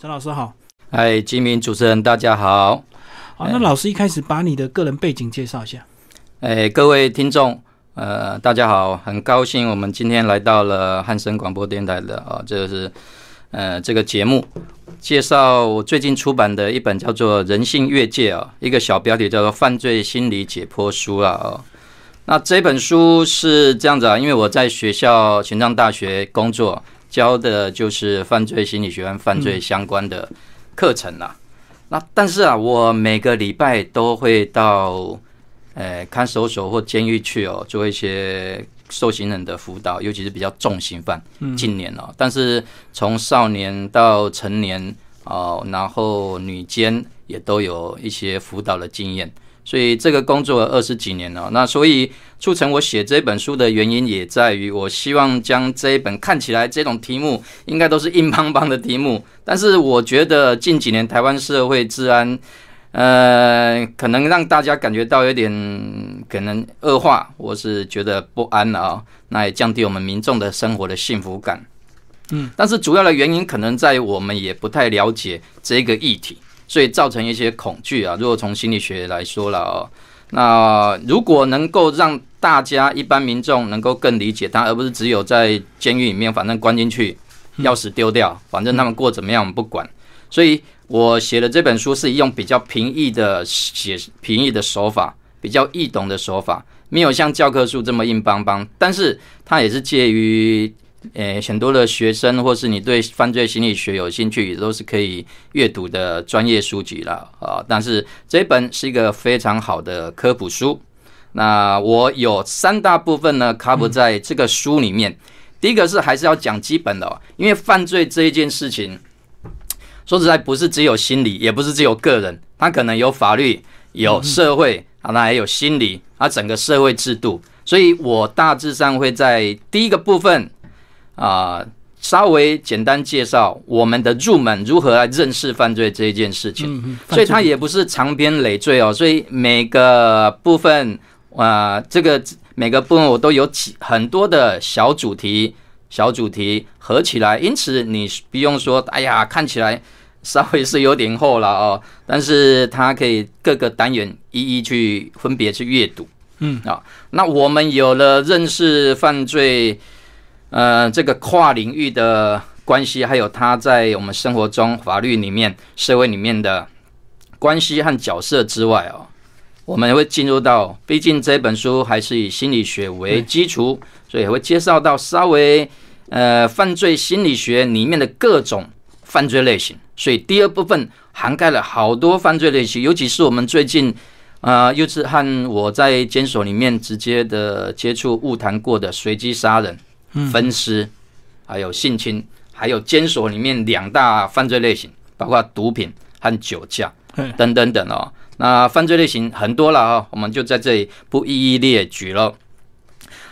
陈老师好。嗨，金明主持人，大家好。好，那老师一开始把你的个人背景介绍一下。哎，各位听众，呃，大家好，很高兴我们今天来到了汉声广播电台的啊，这个是呃这个节目，介绍我最近出版的一本叫做《人性越界》啊，一个小标题叫做《犯罪心理解剖书》啊。哦，那这本书是这样子啊，因为我在学校玄奘大学工作，教的就是犯罪心理学跟犯罪相关的。课程啦，那但是啊，我每个礼拜都会到呃看守所或监狱去哦，做一些受刑人的辅导，尤其是比较重刑犯。近年哦，但是从少年到成年哦，然后女监也都有一些辅导的经验。所以这个工作二十几年了，那所以促成我写这本书的原因也在于，我希望将这一本看起来这种题目应该都是硬邦邦的题目，但是我觉得近几年台湾社会治安，呃，可能让大家感觉到有点可能恶化，我是觉得不安啊，那也降低我们民众的生活的幸福感。嗯，但是主要的原因可能在于我们也不太了解这个议题。所以造成一些恐惧啊。如果从心理学来说了哦，那如果能够让大家一般民众能够更理解他，而不是只有在监狱里面，反正关进去，钥匙丢掉，反正他们过怎么样我们不管。所以我写的这本书是用比较平易的写平易的手法，比较易懂的手法，没有像教科书这么硬邦邦，但是它也是介于。诶，很多的学生或是你对犯罪心理学有兴趣，也都是可以阅读的专业书籍了啊。但是这本是一个非常好的科普书。那我有三大部分呢，cover 在这个书里面。第一个是还是要讲基本的，因为犯罪这一件事情，说实在不是只有心理，也不是只有个人，它可能有法律、有社会啊，那还有心理啊，整个社会制度。所以我大致上会在第一个部分。啊，稍微简单介绍我们的入门如何来认识犯罪这一件事情，所以它也不是长篇累赘哦。所以每个部分啊，这个每个部分我都有几很多的小主题，小主题合起来，因此你不用说，哎呀，看起来稍微是有点厚了哦，但是它可以各个单元一一去分别去阅读。嗯啊，那我们有了认识犯罪。呃，这个跨领域的关系，还有他在我们生活中、法律里面、社会里面的关系和角色之外哦，我们会进入到，毕竟这本书还是以心理学为基础，所以会介绍到稍微呃犯罪心理学里面的各种犯罪类型。所以第二部分涵盖了好多犯罪类型，尤其是我们最近啊，又是和我在监所里面直接的接触、误谈过的随机杀人。分尸，还有性侵，还有监所里面两大犯罪类型，包括毒品和酒驾，等等等哦。那犯罪类型很多了啊，我们就在这里不一一列举了。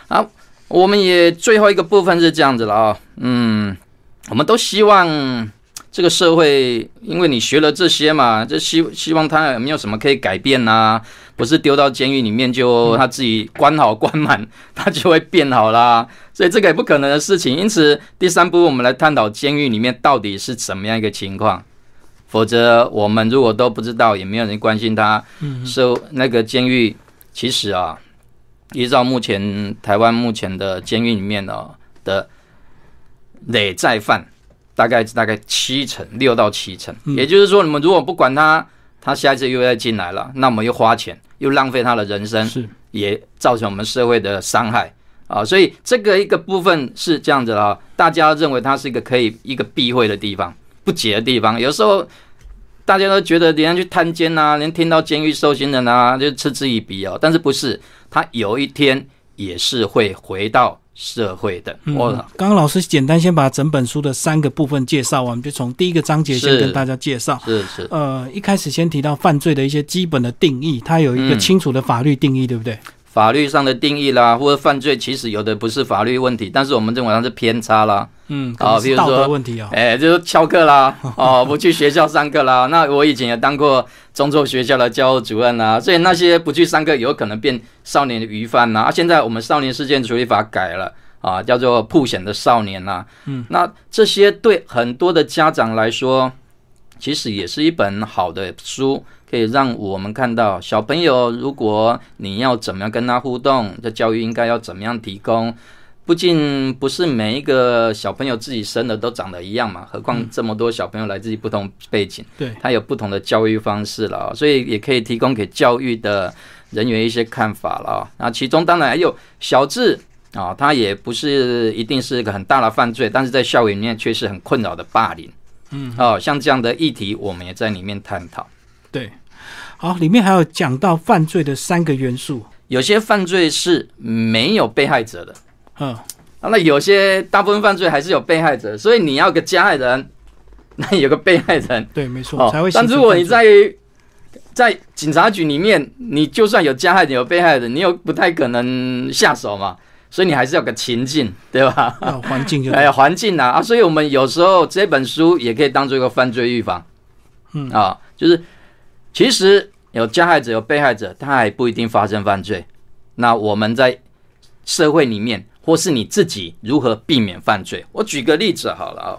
好，我们也最后一个部分是这样子了啊，嗯，我们都希望这个社会，因为你学了这些嘛，就希希望他有没有什么可以改变呢？不是丢到监狱里面就他自己关好关满，他就会变好啦。所以这个也不可能的事情。因此，第三步我们来探讨监狱里面到底是怎么样一个情况。否则，我们如果都不知道，也没有人关心他。嗯。收那个监狱，其实啊，依照目前台湾目前的监狱里面哦的累债犯，大概大概七成六到七成。也就是说，你们如果不管他。他下一次又要进来了，那我们又花钱，又浪费他的人生，是也造成我们社会的伤害啊！所以这个一个部分是这样子啊，大家认为它是一个可以一个避讳的地方，不解的地方。有时候大家都觉得人家去探监呐，连听到监狱受刑人啊，就嗤之以鼻哦。但是不是，他有一天也是会回到。社会的，我刚刚老师简单先把整本书的三个部分介绍完，就从第一个章节先跟大家介绍。是是，呃，一开始先提到犯罪的一些基本的定义，它有一个清楚的法律定义，对不对？法律上的定义啦，或者犯罪其实有的不是法律问题，但是我们认为它是偏差啦。嗯，啊，比如说问题啊，哎，就是翘课啦，哦，不去学校上课啦。那我以前也当过中辍学校的教务主任啦，所以那些不去上课有可能变少年的余犯呐。啊，现在我们少年事件处理法改了啊，叫做曝险的少年呐。嗯，那这些对很多的家长来说，其实也是一本好的书，可以让我们看到小朋友，如果你要怎么样跟他互动，这教育应该要怎么样提供。不仅不是每一个小朋友自己生的都长得一样嘛，何况这么多小朋友来自于不同背景，对，他有不同的教育方式了，所以也可以提供给教育的人员一些看法了。那其中当然还有小智啊，他也不是一定是一个很大的犯罪，但是在校园里面却是很困扰的霸凌。嗯，哦，像这样的议题，我们也在里面探讨。对，好，里面还有讲到犯罪的三个元素，有些犯罪是没有被害者的。嗯，那有些大部分犯罪还是有被害者，所以你要个加害人，那有个被害人，对，没错，才会。但如果你在在警察局里面，你就算有加害人、有被害人，你又不太可能下手嘛，所以你还是要个情境，对吧？环境就 哎，环境啊啊，所以我们有时候这本书也可以当做一个犯罪预防，嗯啊，就是其实有加害者、有被害者，他还不一定发生犯罪，那我们在社会里面。或是你自己如何避免犯罪？我举个例子好了啊，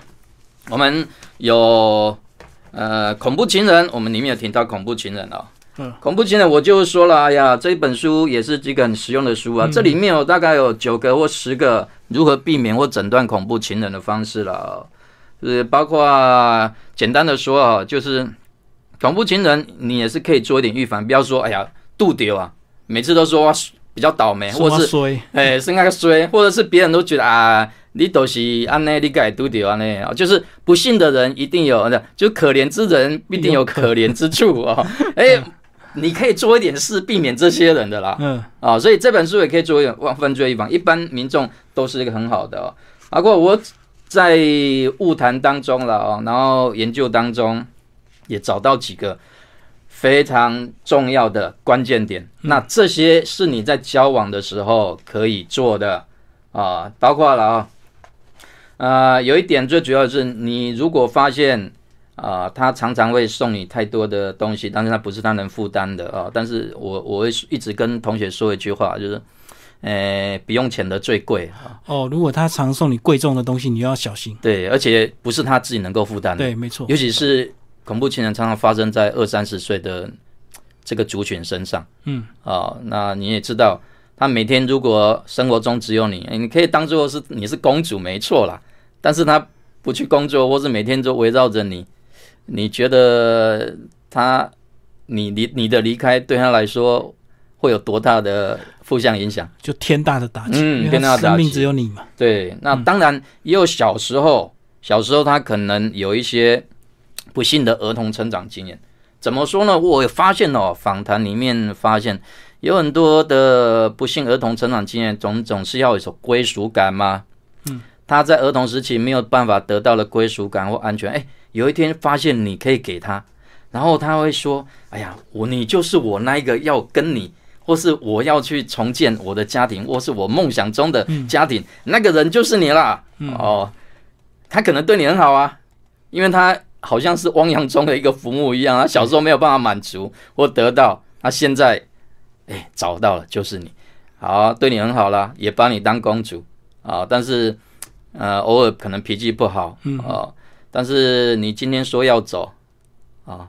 我们有呃恐怖情人，我们里面有提到恐怖情人啊，嗯，恐怖情人我就说了，哎呀，这一本书也是一个很实用的书啊，这里面有大概有九个或十个如何避免或诊断恐怖情人的方式了，是包括简单的说啊，就是恐怖情人你也是可以做一点预防，不要说哎呀度丢啊，每次都说。比较倒霉，或者是 哎，是那个衰，或者是别人都觉得啊，你都是安内，你该都丢安内啊，就是不幸的人一定有的，就可怜之人必定有可怜之处啊。哎，你可以做一点事，避免这些人的啦。嗯啊，所以这本书也可以做一点犯罪预防，一般民众都是一个很好的哦。不过我在物谈当中了哦，然后研究当中也找到几个。非常重要的关键点，那这些是你在交往的时候可以做的啊，包括了啊，呃，有一点最主要的是，你如果发现啊，他常常会送你太多的东西，但是他不是他能负担的啊，但是我我会一直跟同学说一句话，就是，呃，不用钱的最贵啊。哦，如果他常送你贵重的东西，你要小心。对，而且不是他自己能够负担的。对，没错，尤其是。恐怖情人常常发生在二三十岁的这个族群身上。嗯，啊，那你也知道，他每天如果生活中只有你，你可以当做是你是公主，没错啦。但是他不去工作，或是每天都围绕着你，你觉得他你离你的离开对他来说会有多大的负向影响？就天大的打击。嗯，天大的打击。生命只有你嘛？对，那当然也有小时候，小时候他可能有一些。不幸的儿童成长经验，怎么说呢？我发现哦，访谈里面发现有很多的不幸儿童成长经验，总总是要有一种归属感嘛？嗯，他在儿童时期没有办法得到了归属感或安全，哎，有一天发现你可以给他，然后他会说：“哎呀，我你就是我那一个要跟你，或是我要去重建我的家庭，或是我梦想中的家庭，那个人就是你啦。”哦，他可能对你很好啊，因为他。好像是汪洋中的一个浮木一样，他小时候没有办法满足或得到，他现在哎找到了，就是你，好对你很好啦，也把你当公主啊，但是呃偶尔可能脾气不好啊，但是你今天说要走啊，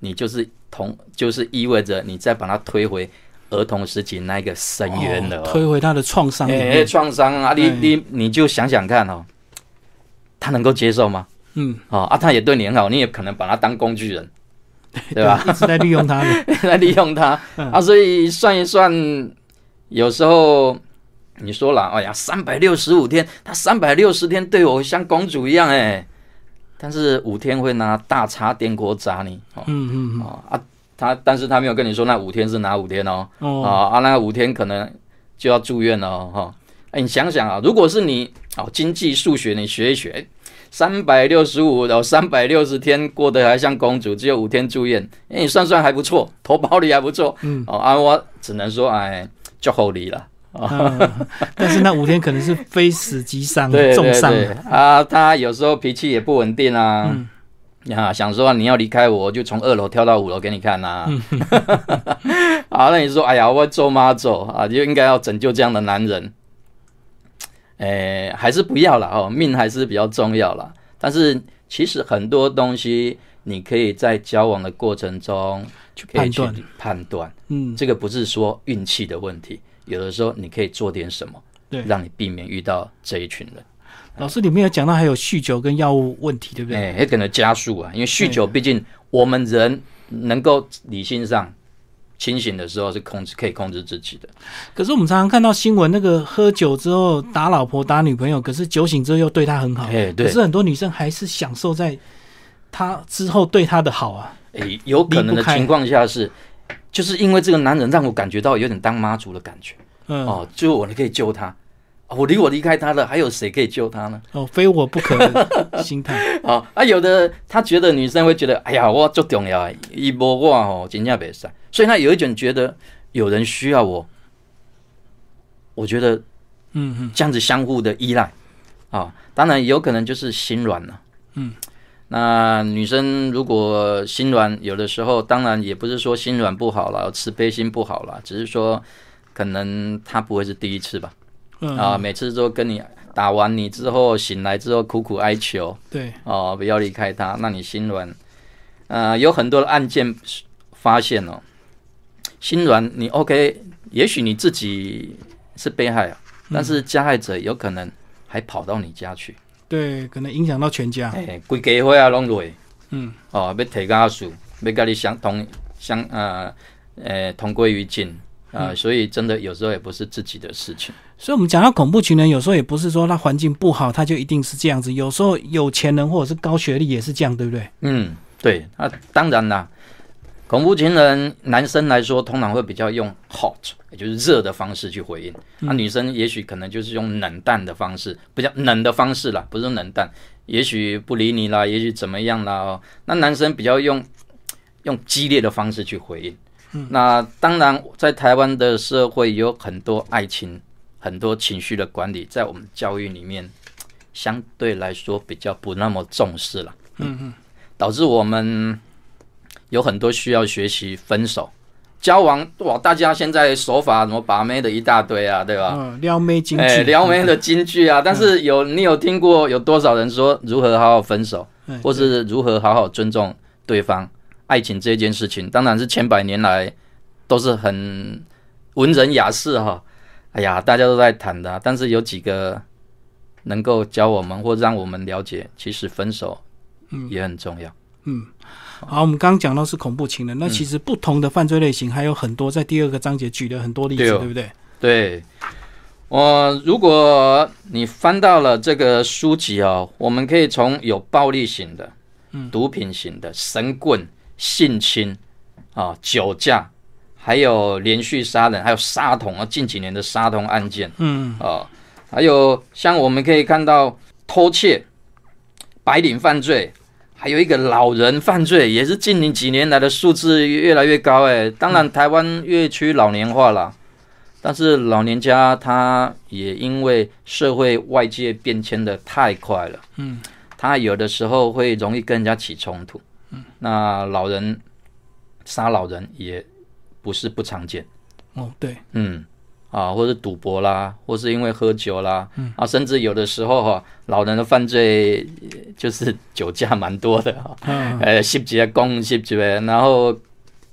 你就是同就是意味着你再把他推回儿童时期那个深渊了，推回他的创伤，哎创伤啊，你你你就想想看哦，他能够接受吗？嗯，哦啊，他也对你很好，你也可能把他当工具人，对吧？一直在利用他，在利用他 啊，所以算一算，有时候你说了，哎呀，三百六十五天，他三百六十天对我像公主一样，哎，但是五天会拿大叉电锅砸你，嗯嗯嗯，啊，他但是他没有跟你说那五天是哪五天哦，啊啊，那五天可能就要住院了哈，哎，你想想啊，如果是你哦，经济数学你学一学。三百六十五，然后三百六十天过得还像公主，只有五天住院，哎，你算算还不错，投保率还不错，嗯，哦，啊，我只能说，哎，就厚礼了，但是那五天可能是非死即伤，重伤。啊，他有时候脾气也不稳定啊，啊，想说你要离开我，就从二楼跳到五楼给你看呐，啊，那你说，哎呀，我做妈做啊，就应该要拯救这样的男人。诶，还是不要了哦，命还是比较重要了。但是其实很多东西，你可以在交往的过程中去可以去判断，判断，嗯，这个不是说运气的问题，有的时候你可以做点什么，对。让你避免遇到这一群人。老师里面有讲到还有酗酒跟药物问题，对不对？哎，也可能加速啊，因为酗酒毕竟我们人能够理性上清醒的时候是控制可以控制自己的。可是我们常常看到新闻，那个喝酒之后打老婆、打女朋友，可是酒醒之后又对她很好。哎，对可，是很多女生还是享受在他之后对她的好啊。哎，有可能的情况下是，就是因为这个男人让我感觉到有点当妈祖的感觉嗯，哦哦，就我可以救他。啊我离我离开他了，还有谁可以救他呢？哦非我不可的心态。啊 啊，有的他觉得女生会觉得，哎呀，我最重要的，一波我哦，真正袂使，所以他有一种觉得有人需要我，我觉得嗯嗯，这样子相互的依赖啊，当然有可能就是心软了。嗯，那女生如果心软，有的时候当然也不是说心软不好了，慈悲心不好了，只是说可能她不会是第一次吧。嗯啊，每次都跟你打完你之后醒来之后苦苦哀求对，哦，不要离开他，那你心软。呃，有很多的案件发现哦，心软你 OK，也许你自己是被害啊，但是加害者有可能还跑到你家去，对，可能影响到全家。哎、规家伙啊拢落，嗯，哦，要提家属，要跟你相同相呃呃同归于尽啊、呃所以真的有时候也不是自己的事情。所以，我们讲到恐怖情人，有时候也不是说他环境不好，他就一定是这样子。有时候有钱人或者是高学历也是这样，对不对？嗯，对，那、当然啦，恐怖情人男生来说，通常会比较用 hot，也就是热的方式去回应。那、女生也许可能就是用冷淡的方式，比较冷的方式啦，不是冷淡，也许不理你啦，也许怎么样啦。哦，那男生比较用用激烈的方式去回应。那当然，在台湾的社会有很多爱情、很多情绪的管理，在我们教育里面相对来说比较不那么重视了。嗯嗯导致我们有很多需要学习分手、交往。哇，大家现在手法什么把妹的一大堆啊，对吧？嗯，撩妹金哎，句，撩妹的金句啊，但是有你有听过有多少人说如何好好分手，嗯或是如何好好尊重对方？爱情这件事情，当然是千百年来都是很文人雅士哈。哎呀，大家都在谈的啊、但是有几个能够教我们或让我们了解，其实分手也很重要。好，我们刚刚讲到是恐怖情人，嗯那其实不同的犯罪类型还有很多，在第二个章节举了很多例子，对哦对不对？对，我如果你翻到了这个书籍哦，我们可以从有暴力型的、毒品型的、神棍、性侵啊、酒驾，还有连续杀人，还有杀童啊，近几年的杀童案件嗯，啊，还有像我们可以看到偷窃、白领犯罪。还有一个老人犯罪，也是近几年来的数字越来越高哎。当然，台湾越趋老年化了，但是老年家他也因为社会外界变迁的太快了，嗯，他有的时候会容易跟人家起冲突，嗯，那老人杀老人也不是不常见，哦，对，嗯，啊，或是赌博啦，或是因为喝酒啦，嗯，啊，甚至有的时候哈、老人的犯罪呃就是酒驾蛮多的哈、嗯，呃，吸几个公吸几个，然后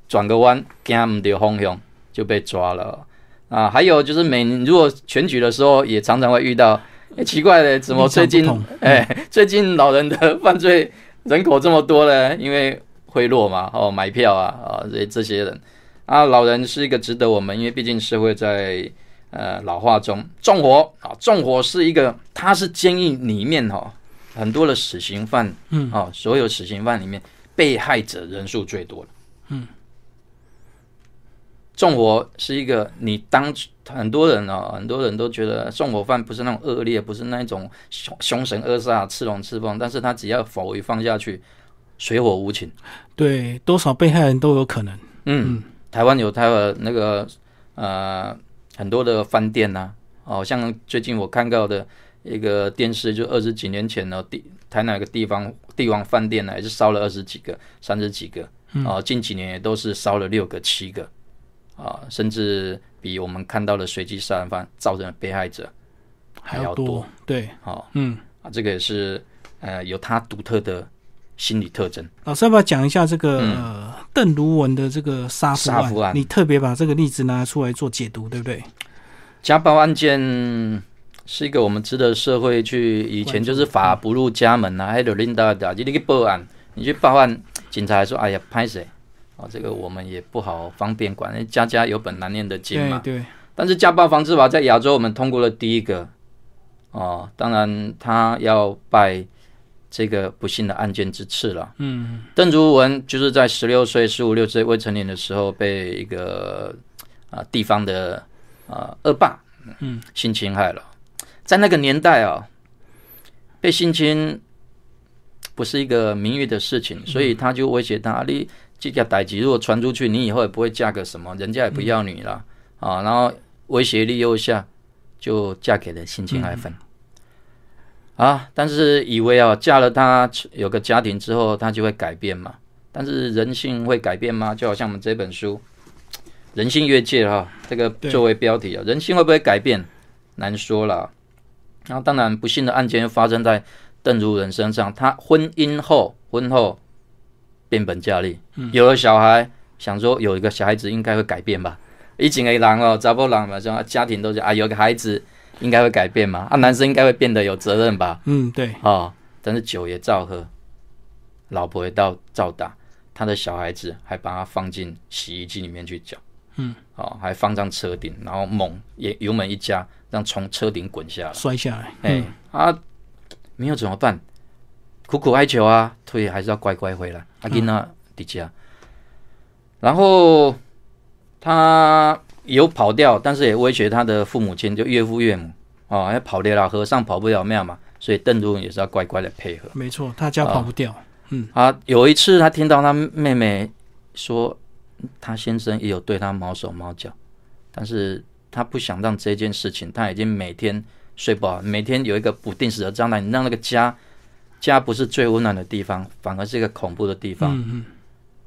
转个弯，惊唔对方向就被抓了。啊。还有就是每如果选举的时候，也常常会遇到，诶奇怪的，怎么最近哎、最近老人的犯罪人口这么多呢？因为贿赂嘛，哦，买票啊，啊，这这些人啊，老人是一个值得我们，因为毕竟社会在。呃，老化中，纵火啊，纵火是一个，它是监狱里面哈、很多的死刑犯，嗯，哦，所有死刑犯里面被害者人数最多的。嗯，纵火是一个你当很多人哦，很多人都觉得纵火犯不是那种恶劣，不是那种凶凶神恶煞、赤龙赤凤，但是他只要否一放下去，水火无情。对，多少被害人都有可能。嗯，台湾有台湾那个呃很多的饭店呐、哦，像最近我看到的一个电视，就二十几年前呢，地台哪个地方帝王饭店呢，也是烧了二十几个、三十几个，哦，近几年也都是烧了六个、七个，啊，甚至比我们看到的随机杀人犯造成的被害者还要多，对，哦，嗯，啊，这个也是呃有它独特的心理特征。老师要不要讲一下这个、嗯呃邓如文的这个杀夫杀夫案你特别把这个例子拿出来做解读，对不对？家暴案件是一个我们值得社会去，以前就是法不入家门啊，还有领导的，就你去报案，你去报案，警察还说，哎呀，拍谁？哦，这个我们也不好方便管，因为家家有本难念的经嘛。对对，但是家暴防治法在亚洲我们通过了第一个，哦，当然他要拜这个不幸的案件之次了。嗯，邓如文就是在十六岁、十五六岁未成年的时候，被一个啊、地方的啊、恶霸嗯性侵害了。在那个年代啊，被性侵不是一个名誉的事情，所以他就威胁他：你这个歹籍如果传出去，你以后也不会嫁个什么，人家也不要你了、啊。然后威胁利诱下，就嫁给了性侵害犯。啊，但是以为啊，嫁了他有个家庭之后，他就会改变嘛。但是人性会改变吗？就好像我们这本书《人性越界》哈，这个作为标题啊，人性会不会改变？难说了。然后当然，不幸的案件又发生在邓如人身上。他婚姻后，婚后变本加厉，有了小孩，想说有一个小孩子应该会改变吧。以前的人哦，查甫人嘛，像家庭都是啊，有个孩子应该会改变嘛，啊，男生应该会变得有责任吧。嗯对，哦，但是酒也照喝，老婆也到照打，他的小孩子还把他放进洗衣机里面去搅，嗯，哦，还放上车顶，然后猛也油门一加，让从车顶滚下来，摔下来，哎、嗯。啊，没有怎么办？苦苦哀求啊，退还是要乖乖回来，阿金娜迪迦，然后他有跑掉，但是也威胁他的父母亲，就岳父岳母，啊，要跑掉了，和尚跑不了庙嘛，所以邓如文也是要乖乖的配合。没错，他家跑不掉，嗯。啊，有一次他听到他妹妹说，他先生也有对他毛手毛脚，但是他不想让这件事情，他已经每天睡不好，每天有一个不定时的障碍，你让那个家家不是最温暖的地方，反而是一个恐怖的地方、嗯嗯，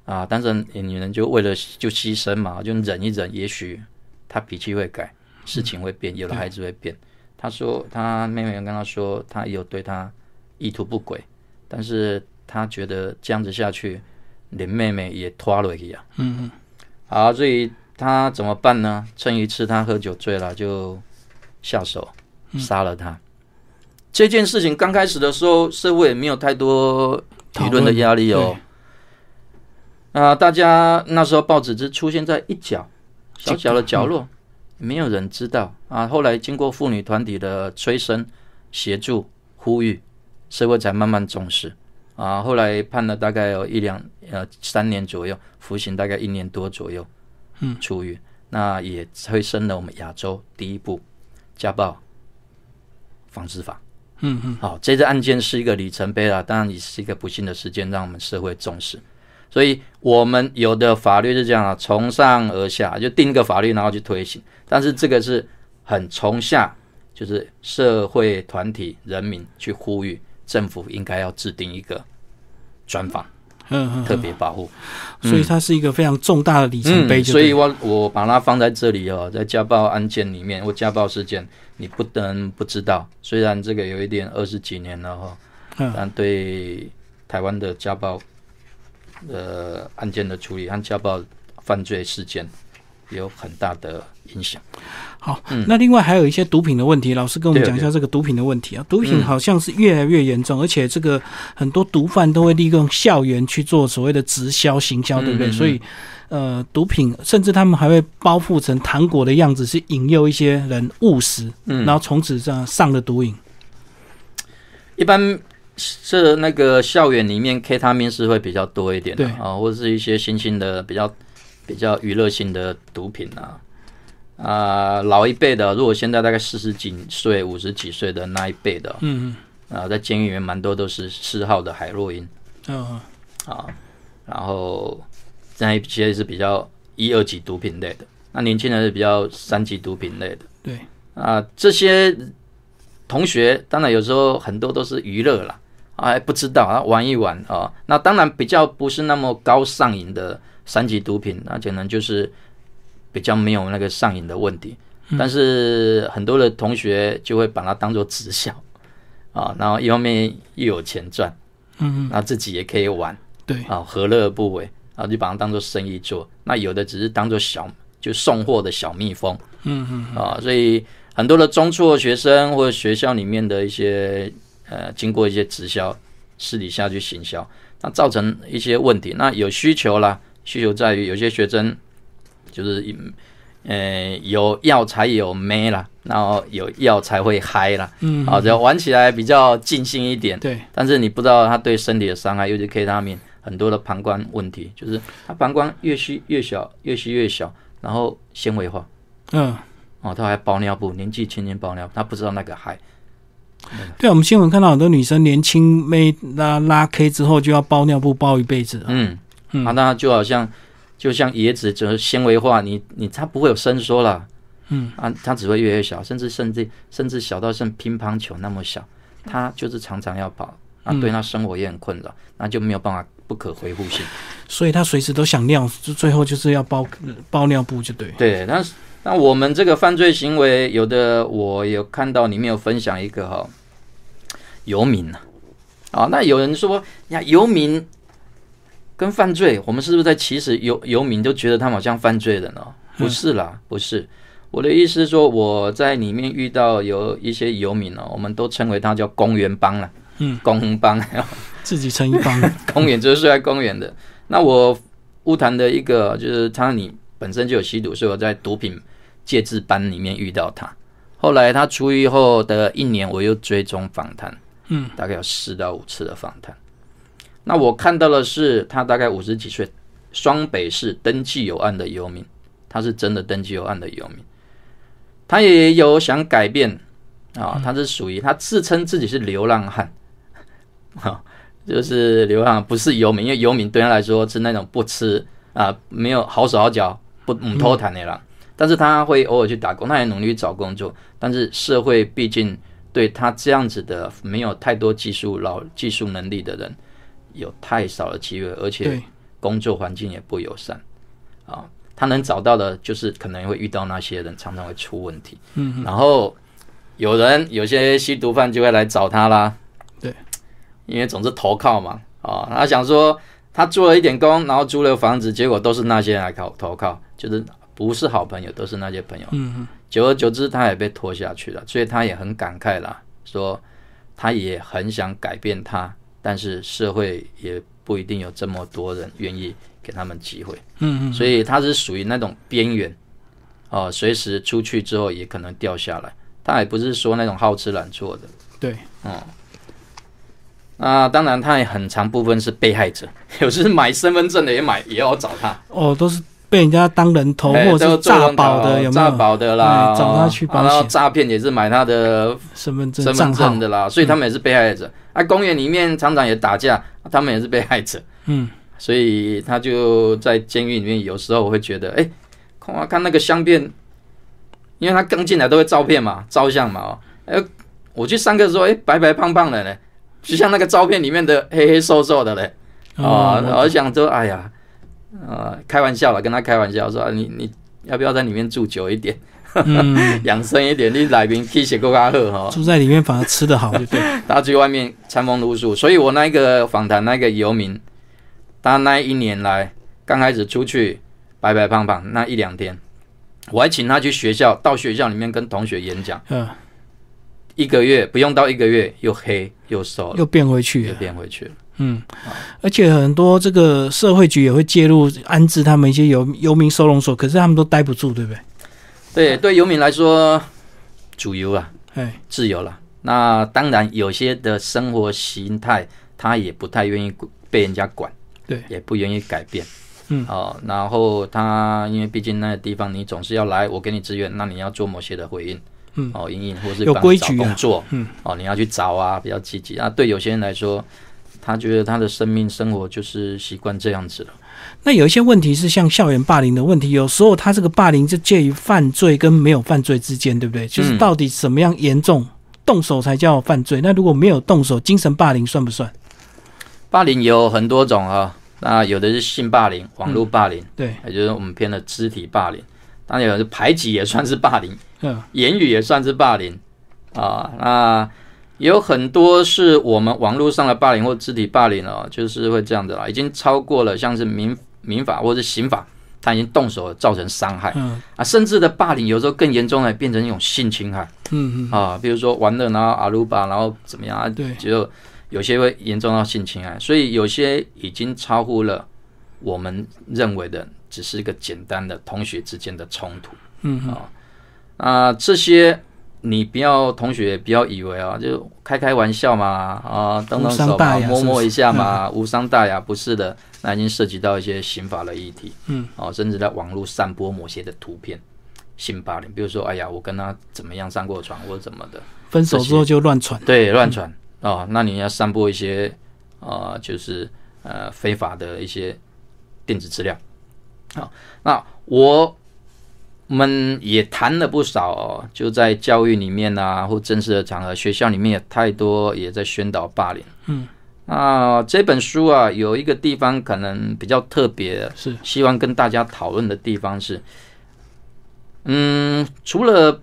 啊。但是女人就为了就牺牲嘛，就忍一忍，也许她脾气会改，事情会变，有了孩子会变。她说她妹妹跟她说，她有对她意图不轨，但是她觉得这样子下去，连妹妹也拖了一样。嗯嗯，好，所以她怎么办呢？趁一次她喝酒醉了，就下手杀了他。这件事情刚开始的时候，社会也没有太多舆论的压力哦。啊，大家那时候报纸只出现在一角小小的角落，没有人知道啊。后来经过妇女团体的催生、协助、呼吁，社会才慢慢重视啊。后来判了大概有一两呃三年左右，服刑大概一年多左右，嗯，出狱。那也催生了我们亚洲第一部家暴防治法。嗯嗯，好，这次案件是一个里程碑啦，当然也是一个不幸的事件，让我们社会重视。所以，我们有的法律是这样啊，从上而下就定一个法律，然后去推行。但是这个是很从下，就是社会团体、人民去呼吁政府应该要制定一个专法，嗯嗯，特别保护。所以它是一个非常重大的里程碑嗯，所以我我把它放在这里哦，在家暴案件里面或家暴事件，你不能不知道。虽然这个有一点二十几年了哈、嗯但对台湾的家暴呃案件的处理和家暴犯罪事件有很大的影响。好，那另外还有一些毒品的问题，老师跟我们讲一下这个毒品的问题啊。毒品嗯好像是越来越严重，而且这个很多毒贩都会利用校园去做所谓的直销、行销，对不对？所以，呃，毒品甚至他们还会包覆成糖果的样子，是引诱一些人误食，嗯然后从此这样上了毒瘾。一般是那个校园里面 K 他命是会比较多一点的对。啊，或者是一些新兴的比较比较娱乐性的毒品啊。啊、老一辈的，如果现在大概四十几岁、五十几岁的那一辈的嗯嗯。啊、在监狱里面蛮多都是嗜好的海洛因。嗯嗯。啊，然后那一些是比较一二级毒品类的，那年轻人是比较三级毒品类的。对。啊，这些同学当然有时候很多都是娱乐啦，啊，还不知道啊，玩一玩啊。那当然比较不是那么高上瘾的三级毒品，那可能就是比较没有那个上瘾的问题。但是很多的同学就会把它当做直销啊，然后一方面又有钱赚嗯嗯，那自己也可以玩对，啊，何乐而不为？然后就把它当做生意做。那有的只是当做小就送货的小蜜蜂，嗯嗯啊，所以很多的中辍学生或者学校里面的一些呃，经过一些直销私底下去行销，那造成一些问题。那有需求啦，需求在于有些学生就是呃有药才有妹啦，然后有药才会嗨啦，嗯，啊，只要玩起来比较尽兴一点。对，但是你不知道他对身体的伤害，尤其 K 他命很多的膀胱问题，就是它膀胱越吸越小，越吸越小，然后纤维化。嗯，哦，他还包尿布，年纪轻轻包尿布，他不知道那个害。对，我们新闻看到很多女生年轻妹拉拉 K 之后就要包尿布包一辈子了，嗯，嗯。啊，那就好像就像椰子，就是纤维化，你你它不会有伸缩了，嗯，啊，它只会越来越小，甚至甚至甚至小到像乒乓球那么小，它就是常常要跑，啊，对它生活也很困扰，那就没有办法不可回复性。所以他随时都想尿，就最后就是要包包尿布就对，对，但是那我们这个犯罪行为，有的我有看到里面有分享一个哈、游民啊，啊，那有人说呀，游民跟犯罪，我们是不是在歧视游游民，就觉得他们好像犯罪人哦？不是啦，不是。我的意思是说，我在里面遇到有一些游民哦，我们都称为他叫公园帮啦，嗯，公帮，自己成一帮，公园就是睡在公园的。那我乌谈的一个就是他，你本身就有吸毒，所以我在毒品戒治班里面遇到他。后来他出狱后的一年，我又追踪访谈，嗯，大概有四到五次的访谈。那我看到的是他大概五十几岁，双北市登记有案的游民，他是真的登记有案的游民。他也有想改变啊，他是属于他自称自己是流浪汉，啊，就是流浪不是游民，因为游民对他来说是那种不吃啊，没有好手好脚不唔偷谈的啦。但是他会偶尔去打工，他也努力找工作。但是社会毕竟对他这样子的没有太多技术老技术能力的人，有太少的机会，而且，工作环境也不友善啊。他能找到的，就是可能会遇到那些人，常常会出问题。嗯，然后有人有些吸毒犯就会来找他啦。对，因为总是投靠嘛，啊，他想说他做了一点工，然后租了房子，结果都是那些人来靠投靠，就是不是好朋友，都是那些朋友。嗯嗯，久而久之，他也被拖下去了，所以他也很感慨啦，说他也很想改变他，但是社会也不一定有这么多人愿意给他们机会。嗯嗯，所以他是属于那种边缘，哦，随时出去之后也可能掉下来。他也不是说那种好吃懒做的，对，哦，啊当然他也很长部分是被害者，有时买身份证的也买也要找他，哦，都是被人家当人头或者是诈保的，有没有？诈？保的啦，哎找他去保险然后诈骗也是买他的身份证身份证，的啦，所以他们也是被害者。啊，公园里面常常也打架，他们也是被害者。嗯，所以他就在监狱里面，有时候我会觉得，哎、看啊看那个相片，因为他刚进来都会照片嘛，照相嘛，哦，哎、我去上课的时候，哎、白白胖胖的嘞，就像那个照片里面的黑黑瘦瘦的嘞，啊，我想说，哎呀，呃，开玩笑了，跟他开玩笑说，啊你你要不要在里面住久一点，嗯，养生一点，你来宾可以写够加喝哈。住在里面反而吃得好，对不对？他去外面餐风露宿，所以我那个访谈那个游民，他那一年来刚开始出去白白胖胖那一两天，我还请他去学校，到学校里面跟同学演讲，嗯，一个月不用到一个月，又黑又瘦了，又变回去又。变回去了。嗯，而且很多这个社会局也会介入安置他们一些游游民收容所，可是他们都待不住，对不对？对对，游民来说，主游啊，哎，自由了。那当然，有些的生活形态，他也不太愿意被人家管，对，也不愿意改变。嗯哦，然后他因为毕竟那个地方你总是要来，我给你资源，那你要做某些的回应，嗯，哦，应应或是有规矩啊工作，嗯，哦，你要去找啊，比较积极。啊，对有些人来说，他觉得他的生命生活就是习惯这样子了。那有一些问题是像校园霸凌的问题，有时候他这个霸凌就介于犯罪跟没有犯罪之间，对不对？就是嗯到底什么样严重，动手才叫犯罪。那如果没有动手，精神霸凌算不算？霸凌有很多种啊，那有的是性霸凌、网络霸凌，对，也就是我们偏的肢体霸凌。当然有的排挤也算是霸凌，嗯，言语也算是霸凌啊。那有很多是我们网络上的霸凌或肢体霸凌哦，就是会这样的啦，已经超过了像是民民法或者刑法，他已经动手造成伤害。嗯。啊，甚至的霸凌有时候更严重的，变成一种性侵害。嗯嗯，啊，比如说玩乐然后阿鲁巴，然后怎么样啊，对。就有些会严重到性侵害，所以有些已经超乎了我们认为的只是一个简单的同学之间的冲突。嗯嗯。啊，这些你不要同学不要以为啊，就开开玩笑嘛，啊，动动手摸摸一下嘛，无伤大雅，不是的，那已经涉及到一些刑法的议题，嗯，哦，甚至在网络散播某些的图片。性霸凌，比如说，哎呀，我跟他怎么样上过床，或者怎么的，分手之后就乱传，对，乱传、哦，那你要散播一些呃，就是呃非法的一些电子资料。好、那我们也谈了不少哦，就在教育里面啊，或正式的场合，学校里面也太多也在宣导霸凌。嗯，那这本书啊，有一个地方可能比较特别，是希望跟大家讨论的地方是，嗯，除了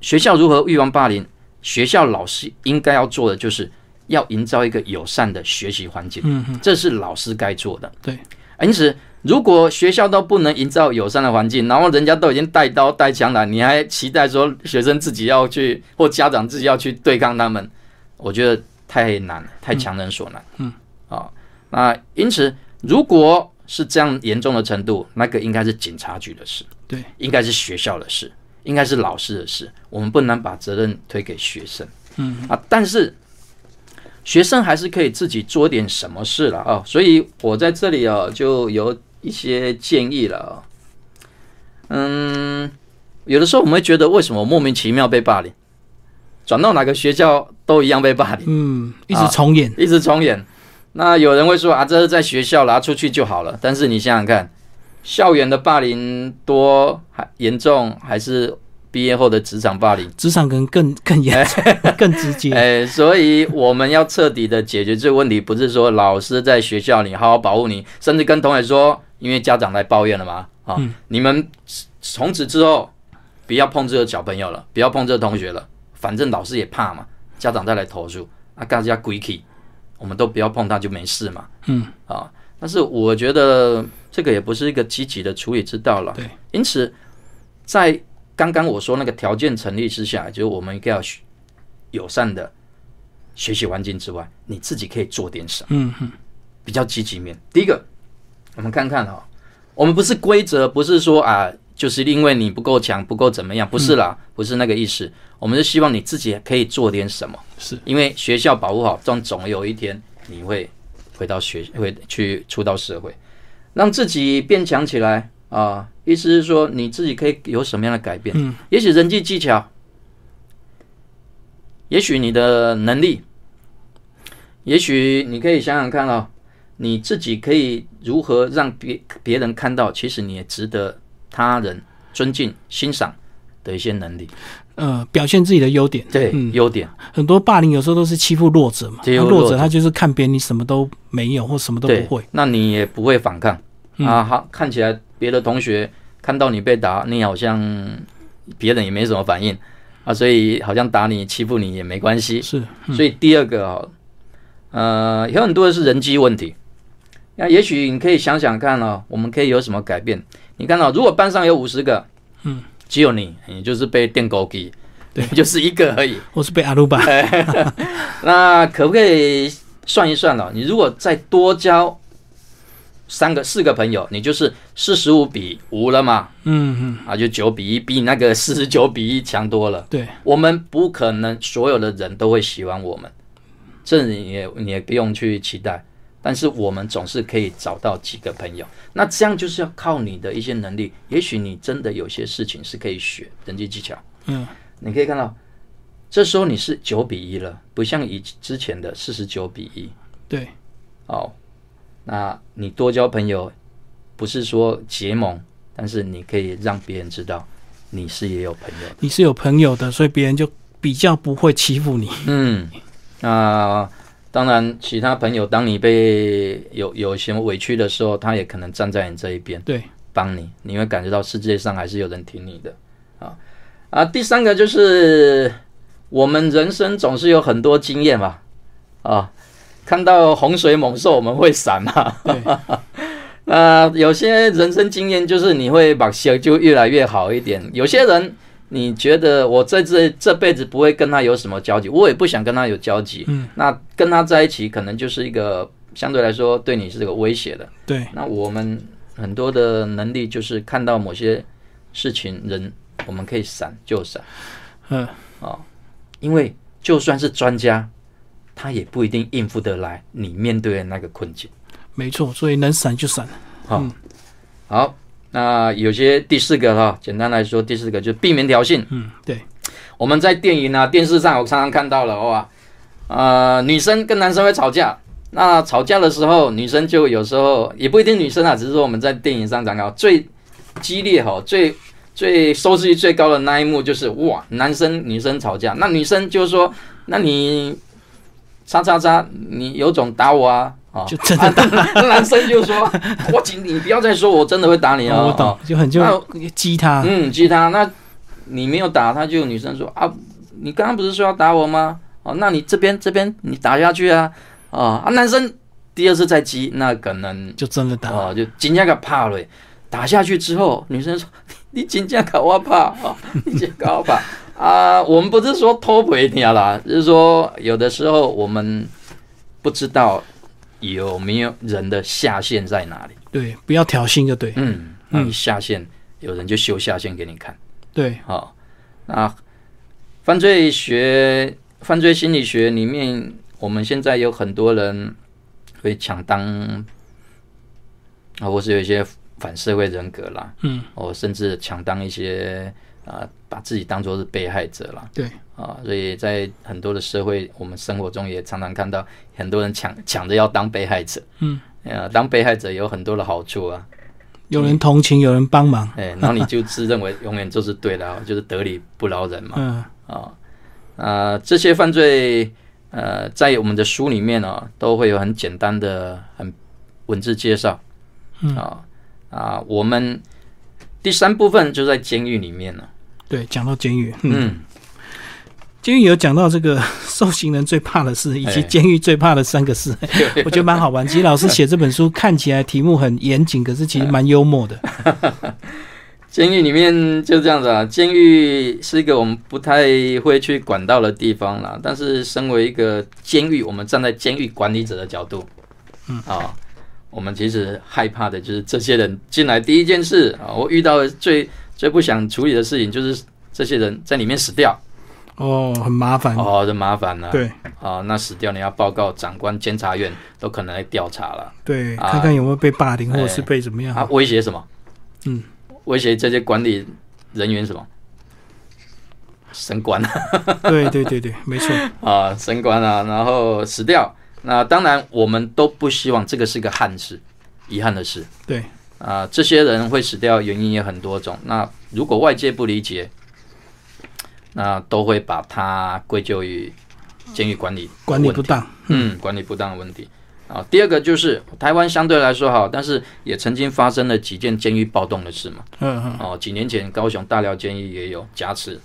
学校如何预防霸凌，学校老师应该要做的就是要营造一个友善的学习环境，嗯嗯这是老师该做的。对，因此，如果学校都不能营造友善的环境，然后人家都已经带刀带枪了，你还期待说学生自己要去或家长自己要去对抗他们，我觉得太难，太强人所难。嗯，啊，那因此，如果是这样严重的程度，那个应该是警察局的事，对，应该是学校的事，应该是老师的事，我们不能把责任推给学生。嗯啊，但是学生还是可以自己做点什么事了啊、所以我在这里啊就有一些建议了啊、嗯，有的时候我们会觉得为什么莫名其妙被霸凌，转到哪个学校都一样被霸凌，嗯，一直重演，一直重演。那有人会说啊，这是在学校拿出去就好了。但是你想想看，校园的霸凌多还严重，还是毕业后的职场霸凌？职场可能更更严重、更直接。哎，所以我们要彻底的解决这个问题，不是说老师在学校里好好保护你，甚至跟同学说，因为家长来抱怨了嘛，啊，你们从此之后不要碰这个小朋友了，不要碰这个同学了，反正老师也怕嘛，家长再来投诉，啊，大家归气，我们都不要碰他就没事嘛，嗯，啊，但是我觉得这个也不是一个积极的处理之道了，对，因此在刚刚我说那个条件成立之下，就是我们应该要学友善的学习环境之外，你自己可以做点什么，嗯哼，比较积极面。第一个，我们看看哈、我们不是规则，不是说啊，就是因为你不够强，不够怎么样，不是啦，不是那个意思。我们是希望你自己可以做点什么，是因为学校保护好，总总有一天你会回到学，会去出到社会，让自己变强起来啊。意思是说，你自己可以有什么样的改变？嗯，也许人际技巧，也许你的能力，也许你可以想想看哦，你自己可以如何让别别人看到，其实你也值得他人尊敬、欣赏的一些能力，呃，表现自己的优点。对，嗯，优点。很多霸凌有时候都是欺负弱者嘛，欺负弱者弱者他就是看别人你什么都没有或什么都，不会，那你也不会反抗、嗯啊。好，看起来别的同学看到你被打，你好像别人也没什么反应啊，所以好像打你、欺负你也没关系。是所以第二个哦，呃，有很多的是人机问题。那也许你可以想想看哦，我们可以有什么改变？你看到、如果班上有五十个，嗯，只有你，你就是被电狗给，对 就是一个而已。我是被阿鲁巴，那可不可以算一算了、你如果再多交三个、四个朋友，你就是四十五比五了嘛？嗯嗯，啊，就九比一，比那个四十九比一强多了。对，我们不可能所有的人都会喜欢我们，这你也你也不用去期待。但是我们总是可以找到几个朋友，那这样就是要靠你的一些能力。也许你真的有些事情是可以学人际技巧。嗯，你可以看到，这时候你是九比一了，不像以之前的四十九比一。对，哦，那你多交朋友，不是说结盟，但是你可以让别人知道你是也有朋友的。你是有朋友的，所以别人就比较不会欺负你。嗯，那当然，其他朋友当你被有有什么委屈的时候，他也可能站在你这一边对，帮你，你会感觉到世界上还是有人挺你的啊啊。第三个就是我们人生总是有很多经验嘛，啊，看到洪水猛兽我们会闪嘛，对，那 有些人生经验就是你会把修就越来越好一点。有些人你觉得我在这这辈子不会跟他有什么交集，我也不想跟他有交集。嗯，那跟他在一起可能就是一个相对来说对你是个威胁的。对，那我们很多的能力就是看到某些事情人，我们可以闪就闪，嗯，因为就算是专家，他也不一定应付得来你面对的那个困境。没错，所以能闪就闪。好，好，那有些第四个哈，简单来说，第四个就是避免挑衅。嗯，对，我们在电影啊、电视上，我常常看到了哇，呃，女生跟男生会吵架。那吵架的时候，女生就有时候也不一定女生啊，只是说我们在电影上讲到最激烈哈、最最收视率最高的那一幕就是哇，男生女生吵架，那女生就说，那你叉叉叉，你有种打我啊！啊，就真的打。男生就说，我请你不要再说，我真的会打你啊。我懂，就很就激他。嗯，激他，那你没有打他，就女生说啊，你刚刚不是说要打我吗？哦，那你这边这边你打下去啊，啊啊，男生第二次再激，那可能就真的打。哦，就紧张个怕了。打下去之后，女生说 你紧张个我怕啊，你真搞我怕啊。我们不是说偷陪你啦，就是说有的时候我们不知道有没有人的下限在哪里。对，不要挑衅就对。嗯，那你下限，有人就修下限给你看。对，好、那犯罪学、犯罪心理学里面，我们现在有很多人会抢当啊，或是有一些反社会人格啦，嗯，哦，甚至抢当一些啊，把自己当做是被害者了。对，啊，所以在很多的社会，我们生活中也常常看到很多人抢抢着要当被害者。嗯，呃，当被害者有很多的好处啊，有人同情，有人帮忙。哎，然后你就自认为永远就是对的啊，就是得理不饶人嘛。嗯，啊啊，这些犯罪呃，在我们的书里面呢、都会有很简单的很文字介绍。嗯啊啊，我们第三部分就在监狱里面了。对，讲到监狱，嗯，嗯，监狱有讲到这个 受刑人最怕的事，以及哎监狱最怕的三个事，我觉得蛮好玩。其实老师写这本书 看起来题目很严谨，可是其实蛮幽默的。监狱里面就这样子啊。监狱是一个我们不太会去管到的地方啦，但是身为一个监狱，我们站在监狱管理者的角度，嗯啊，我们其实害怕的就是这些人进来第一件事啊，我遇到的最最不想处理的事情就是这些人在里面死掉，哦，很麻烦。哦，这麻烦了。对啊，那死掉你要报告长官、监察院都可能来调查了。对，啊看看有没有被霸凌，或者是哎被怎么样。啊，威胁什么？嗯，威胁这些管理人员什么？升官对对对对，没错。啊，升官啊，然后死掉。那当然，我们都不希望这个是个憾事，遗憾的事对，啊。这些人会死掉，原因也很多种。那如果外界不理解，那都会把它归咎于监狱管理管理不当。嗯，管理不当的问题。啊，第二个就是台湾相对来说好，但是也曾经发生了几件监狱暴动的事嘛。嗯嗯，哦，几年前高雄大寮监狱也有假持，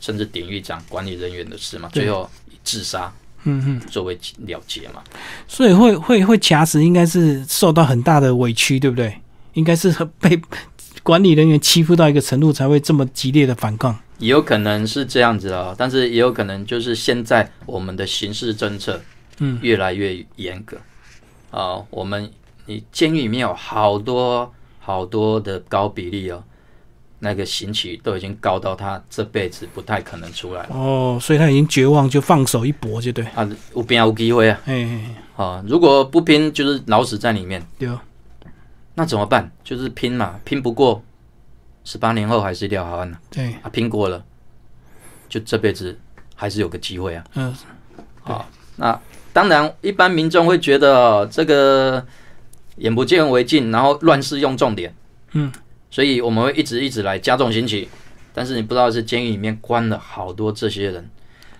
甚至典狱长、管理人员的事嘛，最后以自杀嗯嗯，作为了结嘛。所以会会会卡死，应该是受到很大的委屈，对不对？应该是被管理人员欺负到一个程度，才会这么激烈的反抗。也有可能是这样子啊，但是也有可能就是现在我们的刑事政策嗯越来越严格啊、我们你监狱里面有好多好多的高比例哦，那个刑期都已经高到他这辈子不太可能出来了哦，所以他已经绝望，就放手一搏，就对。啊，有边有机会啊哎哎，哎啊，如果不拼就是老死在里面。对哦，那怎么办？就是拼嘛，拼不过，十八年后还是一条好汉呢、对，啊。拼过了，就这辈子还是有个机会啊。嗯，好那当然，一般民众会觉得、哦、这个眼不见为净，然后乱世用重点，嗯，所以我们会一直一直来加重刑期。但是你不知道是监狱里面关了好多这些人，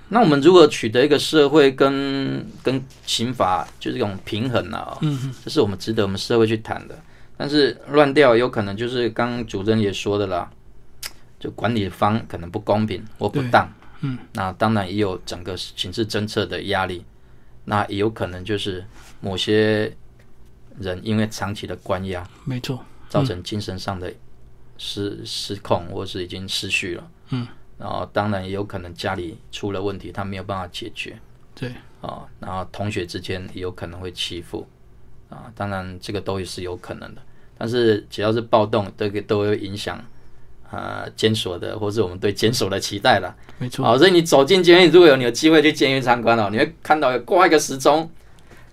那我们如何取得一个社会跟跟刑法就是这种平衡啊、哦？嗯嗯，这是我们值得我们社会去谈的。但是乱掉有可能就是刚刚主任也说的啦，就管理方可能不公平或不当。嗯，那当然也有整个刑事侦测的压力，那也有可能就是某些人因为长期的关押，没错，造成精神上的失失控，或是已经失序了。嗯，然后当然也有可能家里出了问题，他没有办法解决。对，啊。然后同学之间也有可能会欺负啊，当然这个都是有可能的。但是只要是暴动，这个都会影响啊监所的，或是我们对监所的期待了。没错，好，所以你走进监狱，如果有你有机会去监狱参观哦，你会看到有挂一个时钟，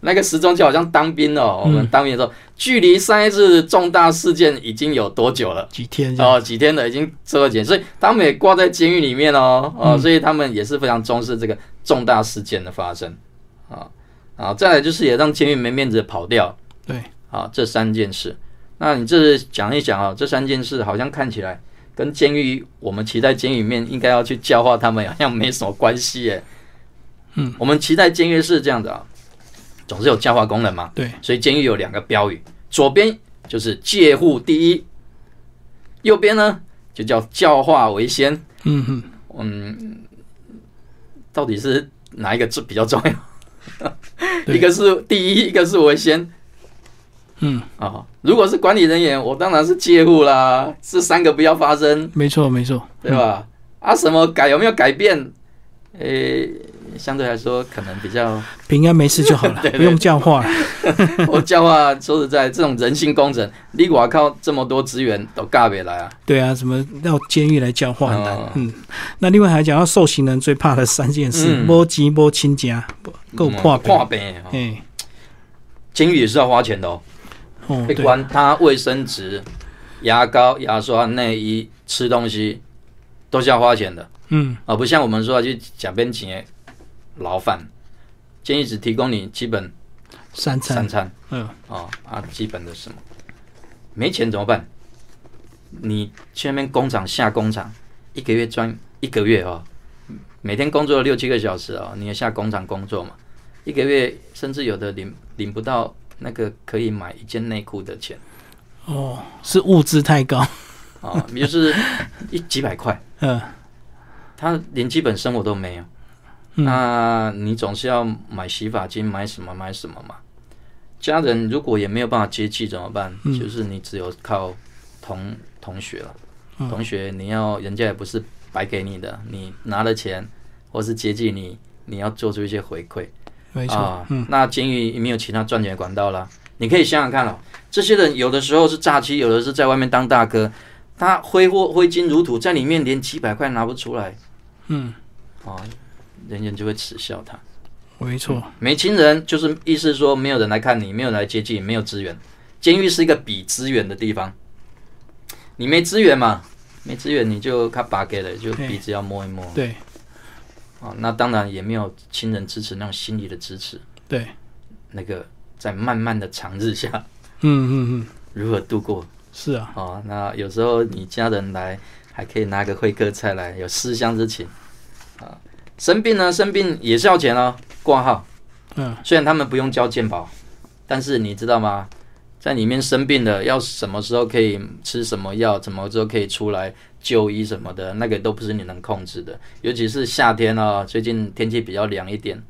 那个时钟就好像当兵哦。我们当兵的时候，距离上一次重大事件已经有多久了？几天，哦，几天了，已经这么久，所以他们也挂在监狱里面哦，哦，所以他们也是非常重视这个重大事件的发生啊啊，再来就是也让监狱没面子跑掉对，啊，这三件事。那你这讲一讲啊，这三件事好像看起来跟监狱我们期待监狱里面应该要去教化他们，好像没什么关系耶。嗯，我们期待监狱是这样的啊，总是有教化功能嘛，对，所以监狱有两个标语，左边就是戒护第一，右边呢就叫教化为先。嗯哼，嗯，到底是哪一个字比较重要？对一个是第一，一个是我先嗯，啊。如果是管理人员，我当然是介入啦，这三个不要发生，没错没错，对吧？啊，什么改有没有改变？诶、相对来说可能比较，平安没事就好了，不用教化了，我教话说实在，这种人性工程，你我靠这么多资源都尬不来啊。对啊，什么到监狱来教化很难哦，嗯，那另外还讲到受刑人最怕的三件事：嗯。摸钱、摸亲家，够破病，破病哦，哎，监狱也是要花钱的哦。哦，被对，关他卫生纸、牙膏、牙刷、内衣、吃东西都是要花钱的，嗯，而不像我们说去讲边钱牢饭，建议只提供你基本三餐，三餐。嗯，哦啊，基本的什么，没钱怎么办？你去那边工厂下工厂，一个月赚一个月哦，每天工作六七个小时哦，你要下工厂工作嘛，一个月甚至有的领领不到那个可以买一件内裤的钱。哦，是物资太高，哦，也就是一几百块，嗯，他连基本生活都没有。嗯那你总是要买洗发精，买什么买什么嘛。家人如果也没有办法接济怎么办？嗯就是你只有靠同同学了。嗯同学，你要人家也不是白给你的，你拿了钱或是接济你，你要做出一些回馈。没错啊，，嗯，那监狱没有其他赚钱的管道了。你可以想想看哦，这些人有的时候是诈欺，有的是在外面当大哥，他挥霍挥金如土，在里面连几百块拿不出来，嗯，啊，人人就会耻笑他。没错，没亲人就是意思说没有人来看你，没有人来接近，没有资源。监狱是一个比资源的地方，你没资源嘛，没资源你就卡巴给了，就鼻子要摸一摸。对。啊。那当然也没有亲人支持那种心理的支持，对，那个在漫漫的长日下嗯嗯嗯，如何度过。是啊，哦，那有时候你家人来，还可以拿个会客菜来，有思乡之情。啊。生病呢，生病也是要钱哦，挂号。嗯，虽然他们不用交健保，但是你知道吗？在里面生病的，要什么时候可以吃什么药，什么时候可以出来就医什么的，那个都不是你能控制的。尤其是夏天啊，最近天气比较凉一点，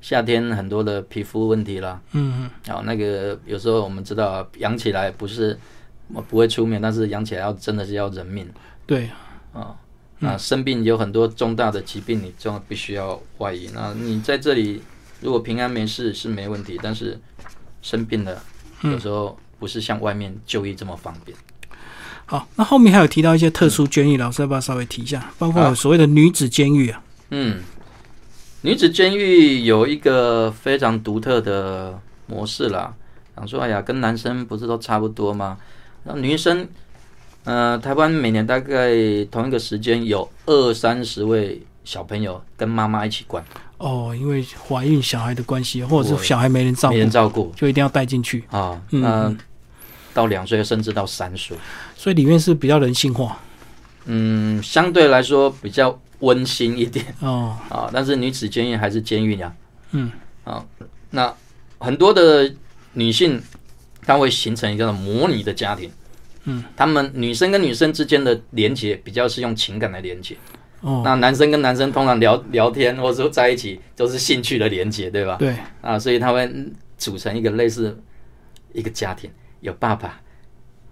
夏天很多的皮肤问题啦，嗯嗯，啊，那个有时候我们知道啊养起来不是不会出面，但是养起来要真的是要人命对，啊。那生病有很多重大的疾病，你就必须要外移。那你在这里如果平安没事是没问题，但是生病了，有时候不是像外面就医这么方便。好，那后面还有提到一些特殊监狱，老师要不要稍微提一下？包括有所谓的女子监狱啊，嗯，女子监狱有一个非常独特的模式啦。想说，哎呀，跟男生不是都差不多吗？那女生，呃，台湾每年大概同一个时间有二三十位小朋友跟妈妈一起关，哦，因为怀孕小孩的关系，或者是小孩没人照顾没人，照顾就一定要带进去，啊。嗯那到两岁甚至到三岁，所以里面是比较人性化嗯，相对来说比较温馨一点哦，啊。但是女子监狱还是监狱呀。嗯，啊，那很多的女性，她会形成一个模拟的家庭。嗯，他们女生跟女生之间的连接比较是用情感来连接，哦，那男生跟男生通常聊聊天或者说在一起都是兴趣的连接，对吧？对，啊，所以他们组成一个类似一个家庭，有爸爸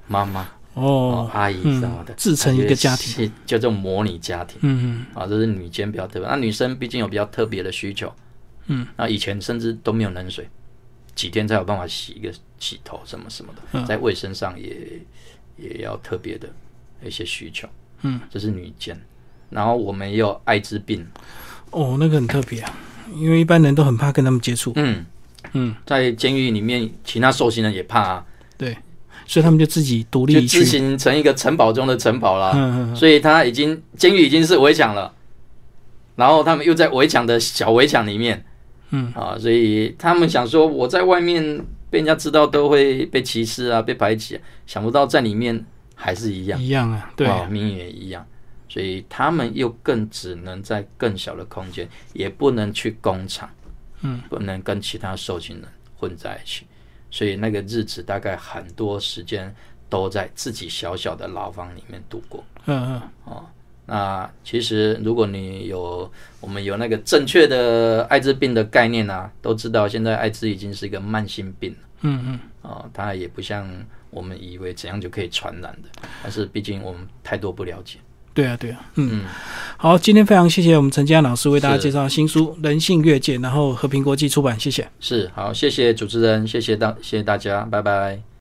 妈妈。哦。哦，，阿姨什么的，自成一个家庭，庭，就这种模拟家庭。嗯。啊，这是女间比较特别。那女生毕竟有比较特别的需求，嗯，那以前甚至都没有冷水，几天才有办法洗一个洗头什么什么的，嗯。在卫生上也也要特别的一些需求，嗯，这是女监。然后我们也有艾滋病，哦，那个很特别啊，因为一般人都很怕跟他们接触，嗯。嗯，在监狱里面，其他受刑人也怕啊，对，所以他们就自己独立就，自行成一个城堡中的城堡啦。嗯嗯嗯，所以他已经监狱已经是围墙了，然后他们又在围墙的小围墙里面，嗯。啊，所以他们想说我在外面被人家知道都会被歧视啊，被排挤、啊想不到在里面还是一样，一样啊，对，啊，命运也一样，所以他们又更只能在更小的空间，也不能去工厂，嗯，不能跟其他受刑人混在一起，所以那个日子大概很多时间都在自己小小的牢房里面度过。嗯嗯，那其实，如果你有我们有那个正确的艾滋病的概念啊，都知道现在艾滋已经是一个慢性病了嗯嗯，哦，它也不像我们以为怎样就可以传染的，但是毕竟我们太多不了解。对啊对啊，嗯，嗯，好，今天非常谢谢我们陈家老师为大家介绍新书《人性越界》，然后和平国际出版，谢谢。是好，谢谢主持人，谢谢大谢谢大家，拜拜。